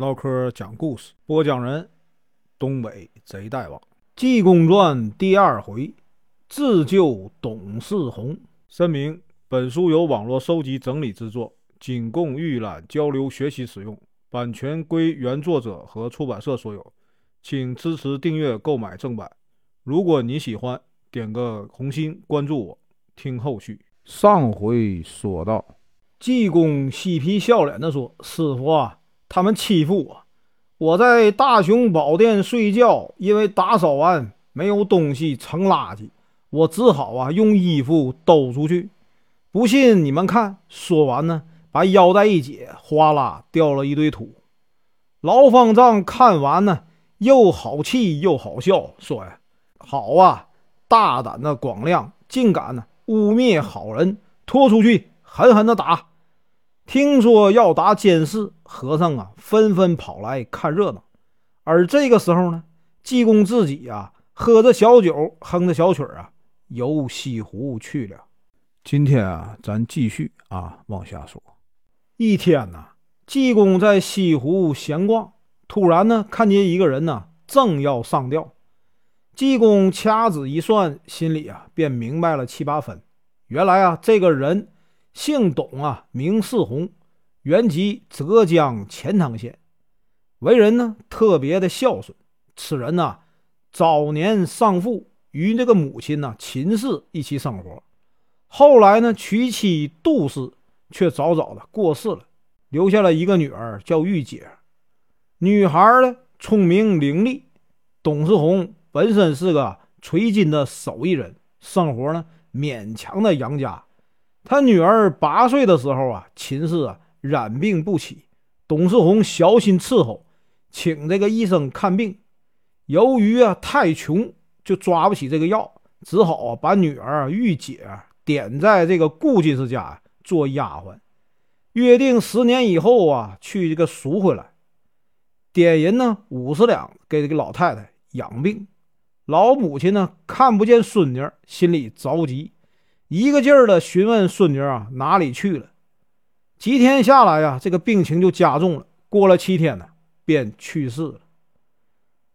唠嗑讲故事，播讲人：东北贼大王，《济公传》第二回，自救董世宏。声明：本书由网络收集整理制作，仅供预览、交流、学习使用，版权归原作者和出版社所有，请支持订阅、购买正版。如果你喜欢，点个红心，关注我，听后续。上回说到，济公嬉皮笑脸地说：“师傅啊，他们欺负我，我在大雄宝殿睡觉，因为打扫完没有东西盛垃圾，我只好啊用衣服兜出去。不信你们看。”说完呢，把腰带一解，哗啦掉了一堆土。牢方丈看完呢，又好气又好笑，说呀：“好啊，大胆的广亮，竟敢呢！”污蔑好人，拖出去狠狠的打。听说要打监视，和尚啊纷纷跑来看热闹。而这个时候呢，济公自己啊喝着小酒，哼着小曲儿啊，游西湖去了。今天啊，咱继续啊往下说。一天呢，济公在西湖闲逛，突然呢看见一个人呢正要上吊。济公掐指一算，心里啊便明白了七八分。原来啊，这个人姓董啊，名世宏，原籍浙江钱塘县，为人呢特别的孝顺。此人呢早年丧父，与这个母亲呢秦氏一起生活。后来呢娶妻杜氏，却早早的过世了，留下了一个女儿叫玉姐。女孩呢聪明伶俐，董世宏。本身是个锤金的手艺人，生活呢勉强的养家。他女儿八岁的时候啊，秦氏啊染病不起，董世宏小心伺候，请这个医生看病。由于啊太穷，就抓不起这个药，只好啊把女儿玉姐点在这个顾进士家做丫鬟，约定十年以后啊去这个赎回来，点银呢五十两给这个老太太养病。老母亲呢，看不见孙女，心里着急，一个劲儿的询问孙女啊哪里去了。几天下来呀，这个病情就加重了。过了七天呢，便去世了。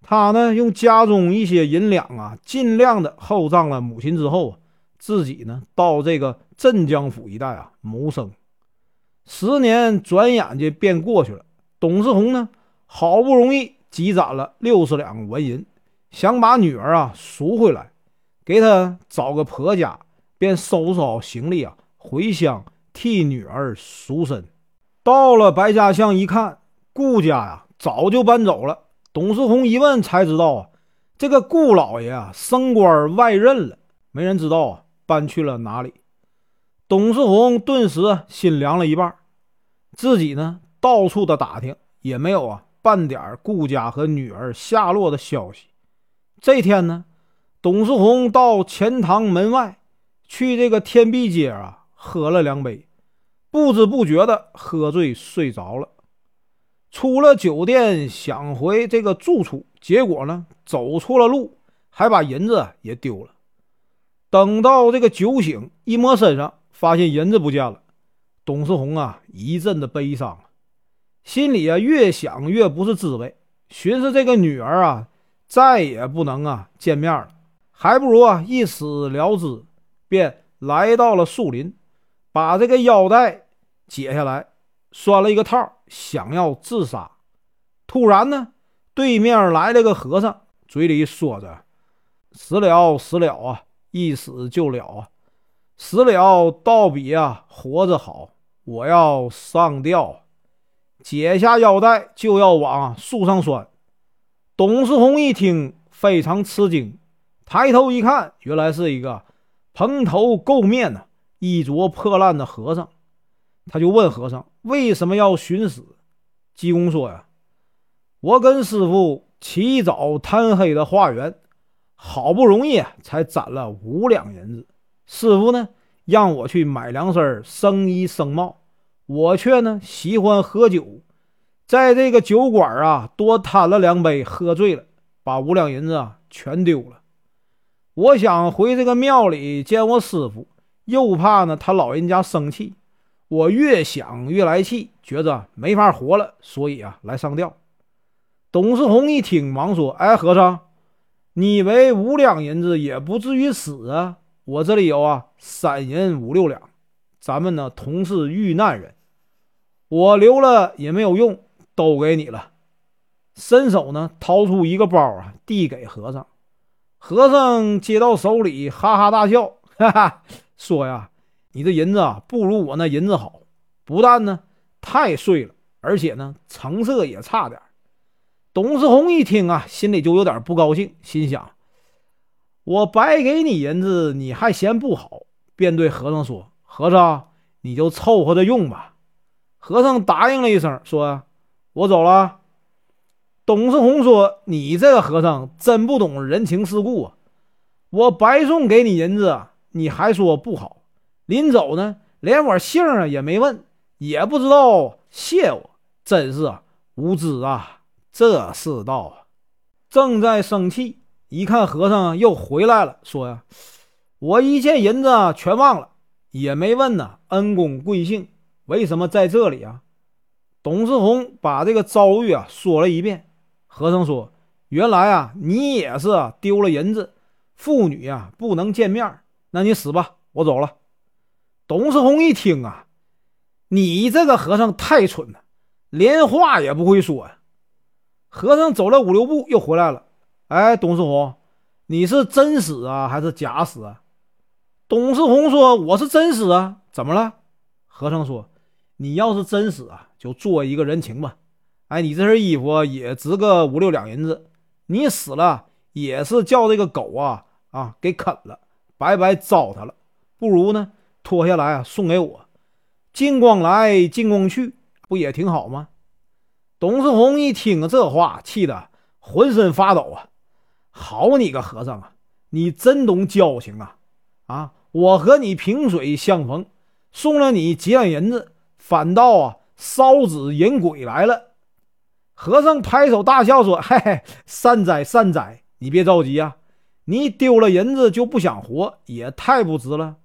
他呢，用家中一些银两啊，尽量的厚葬了母亲之后啊，自己呢，到这个镇江府一带啊谋生。十年转眼间便过去了。董世宏呢，好不容易积攒了六十两纹银。想把女儿啊赎回来，给她找个婆家，便收拾好行李啊，回乡替女儿赎身。到了白家巷一看，顾家呀早就搬走了。董世红一问才知道啊，这个顾老爷啊升官外任了，没人知道啊搬去了哪里。董世红顿时心凉了一半，自己呢到处的打听，也没有啊半点顾家和女儿下落的消息。这天呢，董世红到钱塘门外去这个天碧街啊，喝了两杯，不知不觉的喝醉睡着了。出了酒店想回这个住处，结果呢走错了路，还把银子也丢了。等到这个酒醒，一摸身上，发现银子不见了。董世宏啊一阵的悲伤，心里啊越想越不是滋味，寻思这个女儿啊。再也不能啊见面了，还不如啊一死了之。便来到了树林，把这个腰带解下来，拴了一个套，想要自杀。突然呢，对面来了个和尚，嘴里说着：“死了死了啊，一死就了啊，死了倒比啊活着好。我要上吊，解下腰带就要往树上拴。”董世宏一听，非常吃惊，抬头一看，原来是一个蓬头垢面的、衣着破烂的和尚。他就问和尚：“为什么要寻死？”济公说：“呀，我跟师傅起早贪黑的化缘，好不容易才攒了五两银子。师傅呢，让我去买两身生衣生帽，我却呢喜欢喝酒。”在这个酒馆啊，多贪了两杯，喝醉了，把五两银子啊全丢了。我想回这个庙里见我师傅，又怕呢他老人家生气，我越想越来气，觉着没法活了，所以啊，来上吊。董世宏一听，忙说：“哎，和尚，你以为五两银子也不至于死啊？我这里有啊，三银五六两，咱们呢同是遇难人，我留了也没有用，都给你了。”伸手呢，掏出一个包啊，递给和尚。和尚接到手里，哈哈大笑，哈哈，说呀：“你这银子啊，不如我那银子好，不但呢太碎了，而且呢成色也差点。”董世宏一听啊，心里就有点不高兴，心想：“我白给你银子，你还嫌不好？”便对和尚说：“和尚，你就凑合着用吧。”和尚答应了一声，说：“我走了。”董世宏说：“你这个和尚真不懂人情世故啊！我白送给你银子，你还说不好。临走呢，连我姓啊也没问，也不知道谢我，真是啊无知啊！这世道啊！”正在生气，一看和尚又回来了，说：“呀，我一件银子全忘了，也没问呢恩公贵姓，为什么在这里啊？”董世宏把这个遭遇啊说了一遍。和尚说：“原来啊，你也是丢了银子，父女啊不能见面，那你死吧，我走了。”董世宏一听啊，你这个和尚太蠢了，连话也不会说呀。和尚走了五六步又回来了，哎，董世宏，你是真死啊还是假死啊？董世宏说：“我是真死啊，怎么了？”和尚说：“你要是真死啊，就做一个人情吧。”哎，你这身衣服也值个五六两银子，你死了也是叫这个狗啊啊给啃了，白白糟蹋了。不如呢脱下来啊送给我，金光来金光去，不也挺好吗？董世宏一听这话，气得浑身发抖啊！好你个和尚啊，你真懂交情啊！啊，我和你萍水相逢，送了你几两银子，反倒啊烧纸引鬼来了。和尚拍手大笑说：“ 嘿嘿，善哉善哉，你别着急啊，你丢了银子就不想活，也太不值了。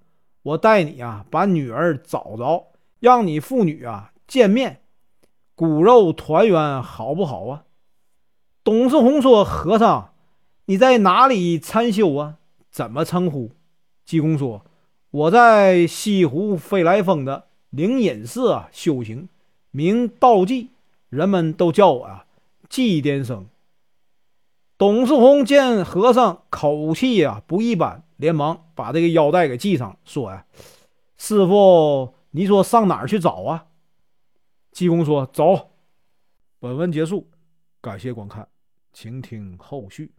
我带你啊，把女儿找着，让你父女啊见面，骨肉团圆，好不好啊？”董世宏说：“和尚，你在哪里参修啊？怎么称呼？”济公说：“我在西湖飞来峰的灵隐寺啊修行，名道济。”人们都叫我啊，祭奠僧。董世宏见和尚口气呀不一般，连忙把这个腰带给系上，说呀：“师傅，你说上哪儿去找啊？”济公说：“走。”本文结束，感谢观看，请听后续。